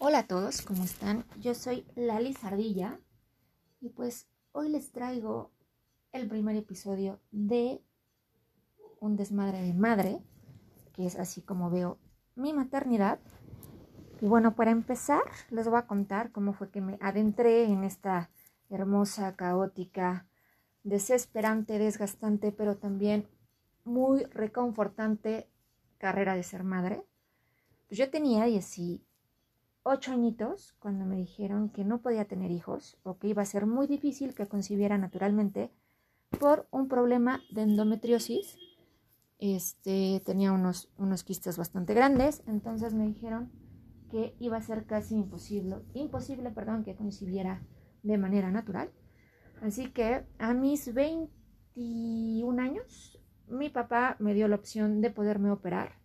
Hola a todos, ¿cómo están? Yo soy Lali Sardilla y pues hoy les traigo el primer episodio de Un desmadre de madre, que es así como veo mi maternidad. Y bueno, para empezar, les voy a contar cómo fue que me adentré en esta hermosa, caótica, desesperante, desgastante, pero también muy reconfortante carrera de ser madre. Pues yo tenía 18 añitos cuando me dijeron que no podía tener hijos o que iba a ser muy difícil que concibiera naturalmente por un problema de endometriosis. Este, tenía unos, unos quistes bastante grandes, entonces me dijeron que iba a ser casi imposible, imposible, perdón, que concibiera de manera natural. Así que a mis 21 años, mi papá me dio la opción de poderme operar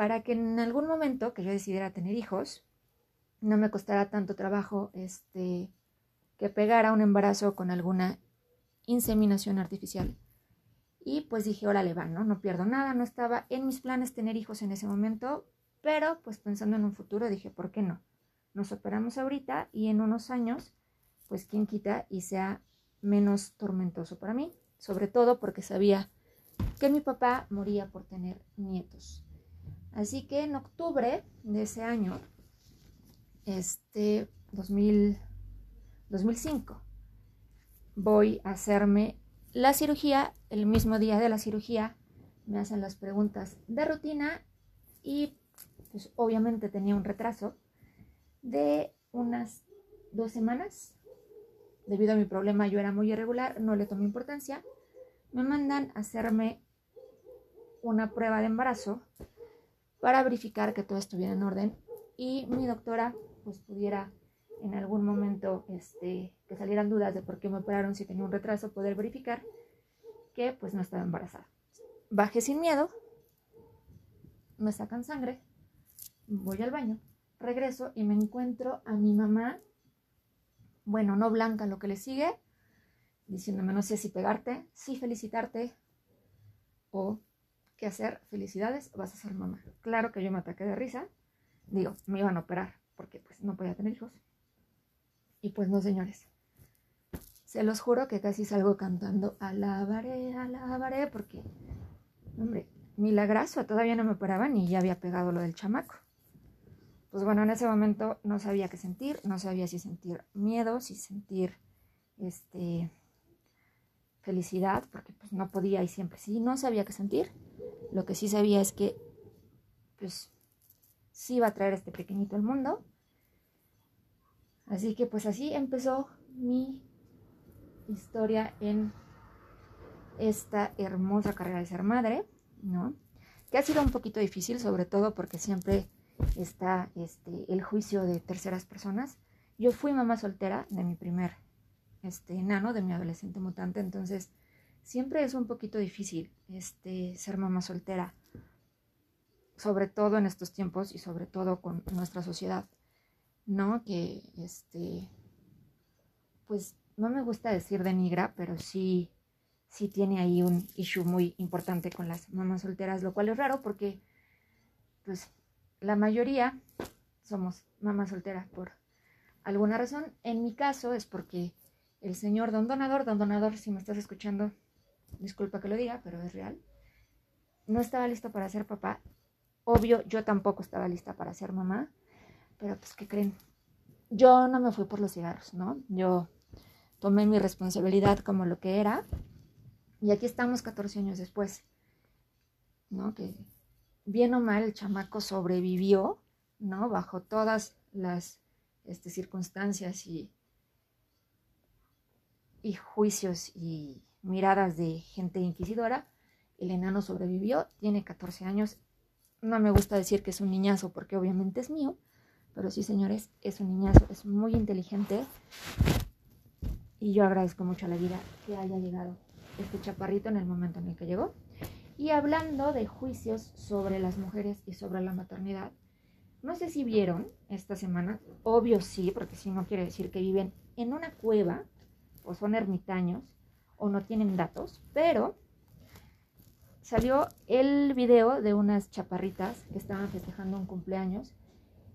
para que en algún momento que yo decidiera tener hijos, no me costara tanto trabajo este, que pegara un embarazo con alguna inseminación artificial. Y pues dije, órale, va, ¿no? No pierdo nada, no estaba en mis planes tener hijos en ese momento, pero pues pensando en un futuro dije, ¿por qué no? Nos operamos ahorita y en unos años, pues quién quita y sea menos tormentoso para mí, sobre todo porque sabía que mi papá moría por tener nietos. Así que en octubre de ese año, este 2000, 2005, voy a hacerme la cirugía. El mismo día de la cirugía me hacen las preguntas de rutina y pues obviamente tenía un retraso de unas dos semanas. Debido a mi problema yo era muy irregular, no le tomé importancia. Me mandan a hacerme una prueba de embarazo para verificar que todo estuviera en orden y mi doctora pues pudiera en algún momento este, que salieran dudas de por qué me operaron si tenía un retraso, poder verificar que pues no estaba embarazada. Bajé sin miedo, me sacan sangre, voy al baño, regreso y me encuentro a mi mamá, bueno, no blanca lo que le sigue, diciéndome no sé si pegarte, si felicitarte o qué hacer, felicidades, vas a ser mamá. Claro que yo me ataqué de risa, digo, me iban a operar porque pues no podía tener hijos. Y pues no, señores. Se los juro que casi salgo cantando alabaré, alabaré, porque, hombre, milagrazo, todavía no me operaban y ya había pegado lo del chamaco. Pues bueno, en ese momento no sabía qué sentir, no sabía si sentir miedo, si sentir este felicidad, porque pues no podía y siempre sí, no sabía qué sentir. Lo que sí sabía es que, pues, sí iba a traer este pequeñito al mundo. Así que pues así empezó mi historia en esta hermosa carrera de ser madre, ¿no? Que ha sido un poquito difícil, sobre todo porque siempre está este, el juicio de terceras personas. Yo fui mamá soltera de mi primer este, enano, de mi adolescente mutante, entonces siempre es un poquito difícil este, ser mamá soltera, sobre todo en estos tiempos y sobre todo con nuestra sociedad, ¿no? Que, este, pues no me gusta decir denigra, pero sí, sí tiene ahí un issue muy importante con las mamás solteras, lo cual es raro porque, pues, la mayoría somos mamás solteras por alguna razón. En mi caso es porque el señor don donador, don donador, si me estás escuchando, disculpa que lo diga, pero es real. No estaba listo para ser papá. Obvio, yo tampoco estaba lista para ser mamá. Pero pues, ¿qué creen? Yo no me fui por los cigarros, ¿no? Yo tomé mi responsabilidad como lo que era. Y aquí estamos 14 años después, ¿no? Que bien o mal el chamaco sobrevivió, ¿no? Bajo todas las este, circunstancias y, y juicios y miradas de gente inquisidora. El enano sobrevivió, tiene 14 años. No me gusta decir que es un niñazo porque obviamente es mío, pero sí, señores, es un niñazo, es muy inteligente. Y yo agradezco mucho a la vida que haya llegado este chaparrito en el momento en el que llegó. Y hablando de juicios sobre las mujeres y sobre la maternidad, no sé si vieron esta semana, obvio sí, porque si no quiere decir que viven en una cueva o son ermitaños o no tienen datos, pero salió el video de unas chaparritas que estaban festejando un cumpleaños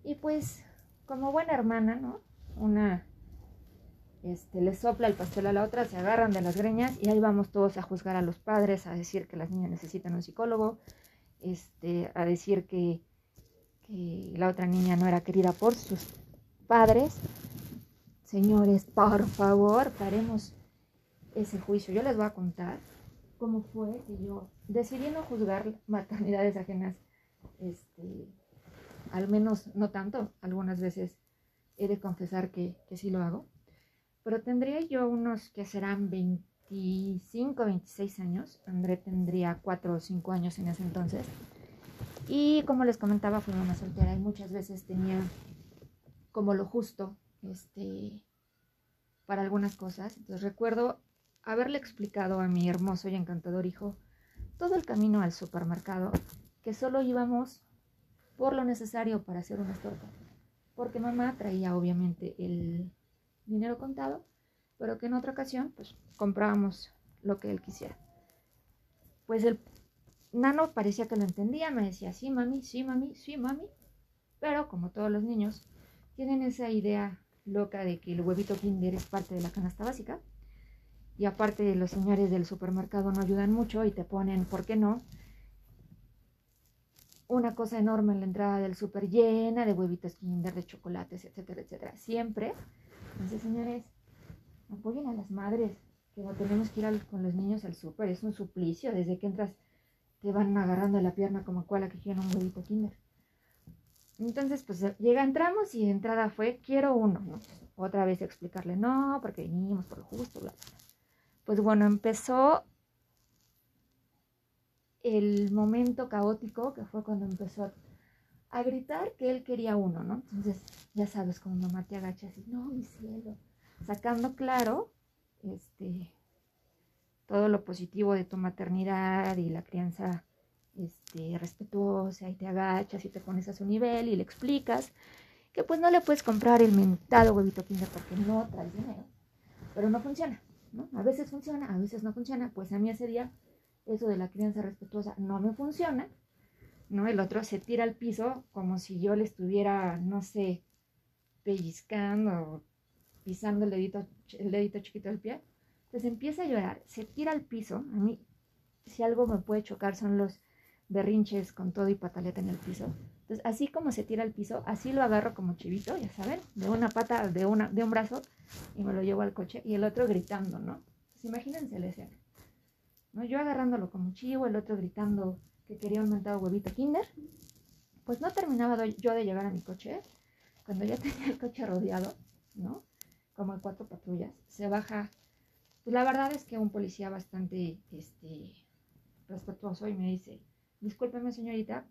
Y pues, como buena hermana, ¿no? Una este, le sopla el pastel a la otra, se agarran de las greñas y ahí vamos todos a juzgar a los padres, a decir que las niñas necesitan un psicólogo, este, a decir que, que la otra niña no era querida por sus padres. Señores, por favor, paremos ese juicio. Yo les voy a contar cómo fue que yo decidí no juzgar maternidades ajenas, este, al menos no tanto, algunas veces he de confesar que, que sí lo hago, pero tendría yo unos que serán 25, 26 años, André tendría 4 o 5 años en ese entonces, y como les comentaba, fui una soltera y muchas veces tenía como lo justo este, para algunas cosas. Entonces recuerdo haberle explicado a mi hermoso y encantador hijo todo el camino al supermercado, que solo íbamos por lo necesario para hacer una tortas. Porque mamá traía obviamente el dinero contado, pero que en otra ocasión pues comprábamos lo que él quisiera. Pues el nano parecía que lo entendía, me decía, sí mami, sí mami, sí mami, pero como todos los niños, tienen esa idea loca de que el huevito Kinder es parte de la canasta básica y aparte los señores del supermercado no ayudan mucho y te ponen, ¿por qué no? Una cosa enorme en la entrada del super llena de huevitos Kinder, de chocolates, etcétera, etcétera. Siempre. Entonces, señores, apoyen a las madres que no tenemos que ir con los niños al súper. Es un suplicio. Desde que entras te van agarrando la pierna como cual que quieren un huevito Kinder. Entonces, pues llega, entramos y entrada fue, quiero uno, ¿no? Otra vez explicarle, no, porque vinimos por lo justo, bla, bla pues bueno, empezó el momento caótico que fue cuando empezó a, gritar que él quería uno, ¿no? Entonces, ya sabes, como mamá te agacha así, no, mi cielo, sacando claro, este, todo lo positivo de tu maternidad y la crianza este, respetuosa y te agachas y te pones a su nivel y le explicas que pues no le puedes comprar el mentado huevito kinder porque no traes dinero, pero no funciona. A veces funciona, a veces no funciona. Pues a mí ese día eso de la crianza respetuosa no me funciona, ¿no? El otro se tira al piso como si yo le estuviera, no sé, pellizcando, pisando el dedito, el dedito chiquito del pie. Entonces empieza a llorar, se tira al piso. A mí, si algo me puede chocar son los berrinches con todo y pataleta en el piso. Entonces, así como se tira al piso, así lo agarro como chivito, ya saben, de una pata, de, una, de un brazo, y me lo llevo al coche, y el otro gritando, ¿no? Pues imagínense la escena. ¿no? Yo agarrándolo como chivo, el otro gritando que quería un mentado huevito kinder. Pues no terminaba yo de llegar a mi coche, cuando ya tenía el coche rodeado, ¿no? Como en cuatro patrullas, se baja. Pues la verdad es que un policía bastante, este, respetuoso y me dice, discúlpeme señorita,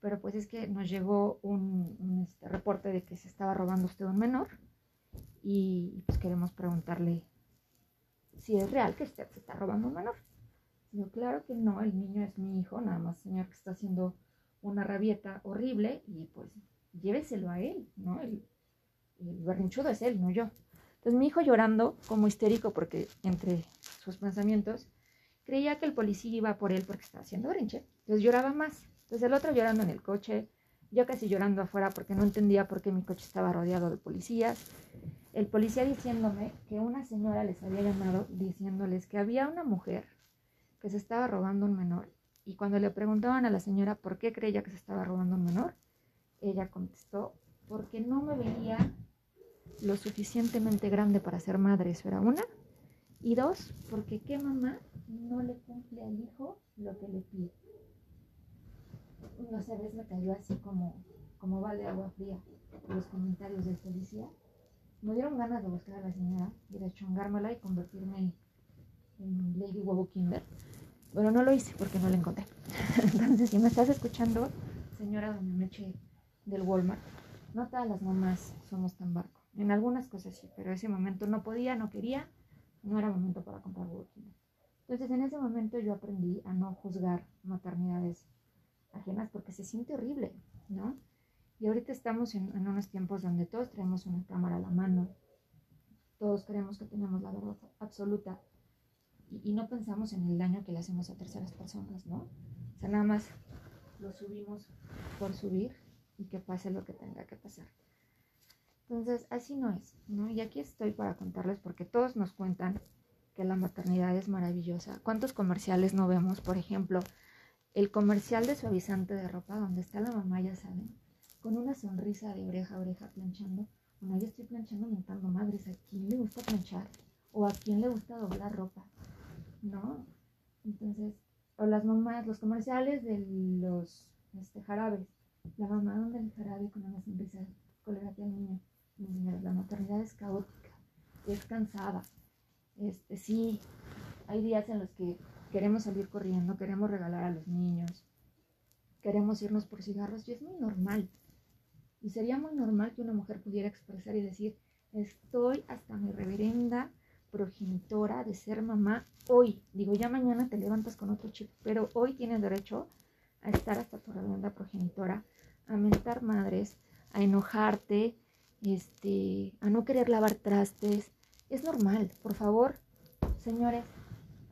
pero pues es que nos llegó un, este, reporte de que se estaba robando usted un menor y pues queremos preguntarle si es real que usted se está robando un menor. Yo, claro que no, el niño es mi hijo, nada más señor que está haciendo una rabieta horrible y pues lléveselo a él, ¿no? El, el berrinchudo es él, no yo. Entonces mi hijo llorando como histérico porque entre sus pensamientos creía que el policía iba por él porque estaba haciendo berrinche. Entonces lloraba más. Entonces el otro llorando en el coche, yo casi llorando afuera porque no entendía por qué mi coche estaba rodeado de policías. El policía diciéndome que una señora les había llamado diciéndoles que había una mujer que se estaba robando un menor. Y cuando le preguntaban a la señora por qué creía que se estaba robando un menor, ella contestó, porque no me veía lo suficientemente grande para ser madre, eso era una. Y dos, porque qué mamá no le cumple al hijo lo que le pide no sé, vez me cayó así como, como vale agua fría los comentarios del policía. Me dieron ganas de buscar a la señora y de chongármela y convertirme en Lady Huevo Kinder. Pero no lo hice porque no la encontré. Entonces, si me estás escuchando, señora Doña Meche del Walmart, no todas las mamás somos tan barco. En algunas cosas sí, pero ese momento no podía, no quería, no era momento para comprar huevo Kinder. Entonces, en ese momento yo aprendí a no juzgar maternidades ajenas porque se siente horrible, ¿no? Y ahorita estamos en, unos tiempos donde todos traemos una cámara a la mano, todos creemos que tenemos la verdad absoluta y, no pensamos en el daño que le hacemos a terceras personas, ¿no? O sea, nada más lo subimos por subir y que pase lo que tenga que pasar. Entonces, así no es, ¿no? Y aquí estoy para contarles porque todos nos cuentan que la maternidad es maravillosa. ¿Cuántos comerciales no vemos? Por ejemplo, el comercial de suavizante de ropa donde está la mamá, ya saben, con una sonrisa de oreja a oreja planchando. Bueno, yo estoy planchando mentando madres. ¿A quién le gusta planchar? ¿O a quién le gusta doblar ropa? ¿No? Entonces, o las mamás, los comerciales de los este, jarabes. La mamá donde el jarabe con una sonrisa, colgate al niño. la maternidad es caótica, es cansada. Este, sí, hay días en los que queremos salir corriendo, queremos regalar a los niños, queremos irnos por cigarros y es muy normal. Y sería muy normal que una mujer pudiera expresar y decir, estoy hasta mi reverenda progenitora de ser mamá hoy. Digo, ya mañana te levantas con otro chico, pero hoy tienes derecho a estar hasta tu reverenda progenitora, a mentar madres, a enojarte, este, a no querer lavar trastes. Es normal, por favor, señores,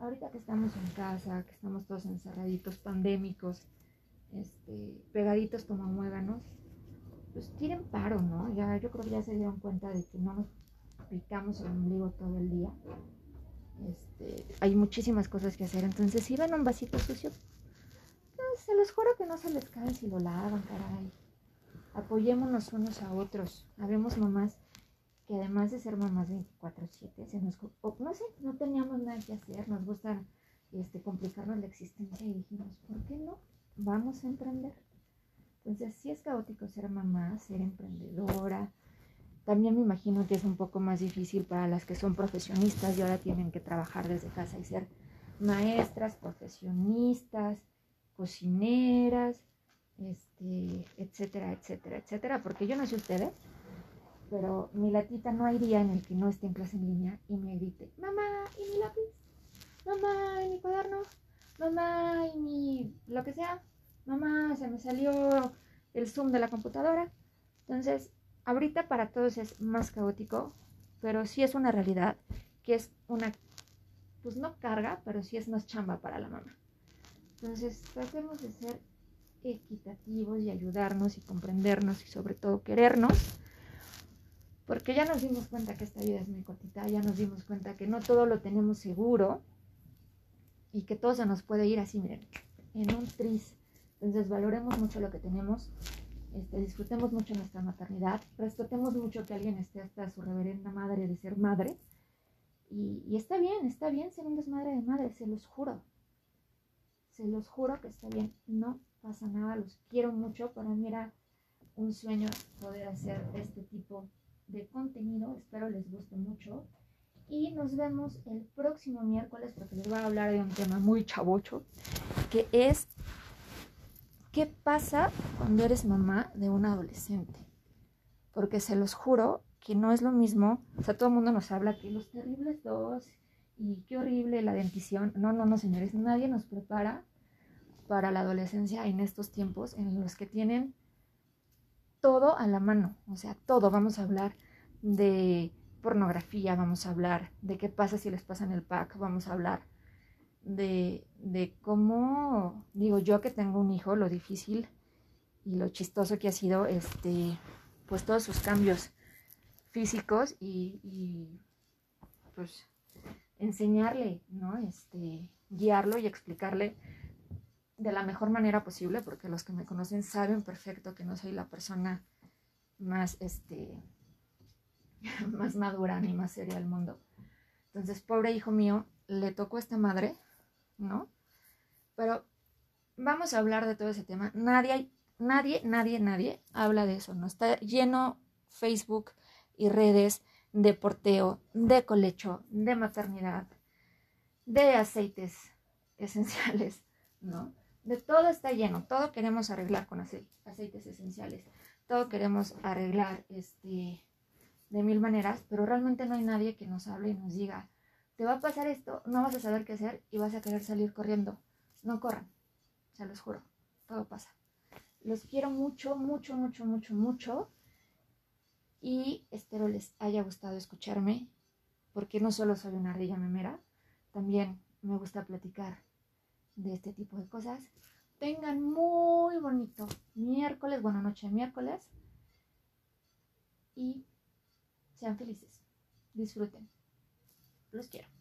ahorita que estamos en casa, que estamos todos encerraditos, pandémicos, este, pegaditos como muéganos, pues tiren paro, ¿no? Ya, yo creo que ya se dieron cuenta de que no nos picamos el ombligo todo el día. Este, hay muchísimas cosas que hacer, entonces si ven un vasito sucio, pues, se los juro que no se les cae si lo lavan, caray. Apoyémonos unos a otros. Habemos mamás que además de ser mamás 24/7, se nos, no sé, no teníamos nada que hacer, nos gusta este, complicarnos la existencia y dijimos, ¿por qué no? Vamos a emprender. Entonces, sí es caótico ser mamá, ser emprendedora. También me imagino que es un poco más difícil para las que son profesionistas y ahora tienen que trabajar desde casa y ser maestras, profesionistas, cocineras, este, etcétera, etcétera, etcétera. Porque yo no sé ustedes, pero mi latita no hay día en el que no esté en clase en línea y me grite, mamá, ¿y mi lápiz? Mamá, ¿y mi cuaderno? Mamá, ¿y mi lo que sea? Mamá, se me salió el zoom de la computadora. Entonces, ahorita para todos es más caótico, pero sí es una realidad que es una, pues no carga, pero sí es más chamba para la mamá. Entonces, tratemos de ser equitativos y ayudarnos y comprendernos y sobre todo querernos porque ya nos dimos cuenta que esta vida es muy cortita, ya nos dimos cuenta que no todo lo tenemos seguro y que todo se nos puede ir así, miren, en un tris. Entonces valoremos mucho lo que tenemos, este, disfrutemos mucho nuestra maternidad, respetemos mucho que alguien esté hasta su reverenda madre de ser madre. Y, está bien, está bien ser un desmadre de madre, se los juro. Se los juro que está bien, no pasa nada, los quiero mucho. Para mí era un sueño poder hacer este tipo de de contenido. Espero les guste mucho. Y nos vemos el próximo miércoles porque les voy a hablar de un tema muy chavocho, que es qué pasa cuando eres mamá de un adolescente. Porque se los juro que no es lo mismo. O sea, todo el mundo nos habla que los terribles dos y qué horrible la dentición. No, no, no, señores, nadie nos prepara para la adolescencia en estos tiempos en los que tienen todo a la mano, o sea, todo. Vamos a hablar de pornografía, vamos a hablar de qué pasa si les pasan el pack, vamos a hablar de, de cómo, digo yo que tengo un hijo, lo difícil y lo chistoso que ha sido, este, pues todos sus cambios físicos y, y pues enseñarle, ¿no? Este, guiarlo y explicarle de la mejor manera posible, porque los que me conocen saben perfecto que no soy la persona más, este, más madura ni más seria del mundo. Entonces, pobre hijo mío, le tocó esta madre, ¿no? Pero vamos a hablar de todo ese tema. Nadie, nadie, nadie, nadie habla de eso, ¿no? Está lleno Facebook y redes de porteo, de colecho, de maternidad, de aceites esenciales, ¿no? De todo está lleno, todo queremos arreglar con aceites esenciales, todo queremos arreglar este, de mil maneras, pero realmente no hay nadie que nos hable y nos diga, te va a pasar esto, no vas a saber qué hacer y vas a querer salir corriendo. No corran, se los juro, todo pasa. Los quiero mucho, mucho, mucho, mucho, mucho y espero les haya gustado escucharme, porque no solo soy una ardilla memera, también me gusta platicar de este tipo de cosas. tengan muy bonito miércoles, buena noche miércoles. Y sean felices. Disfruten. Los quiero.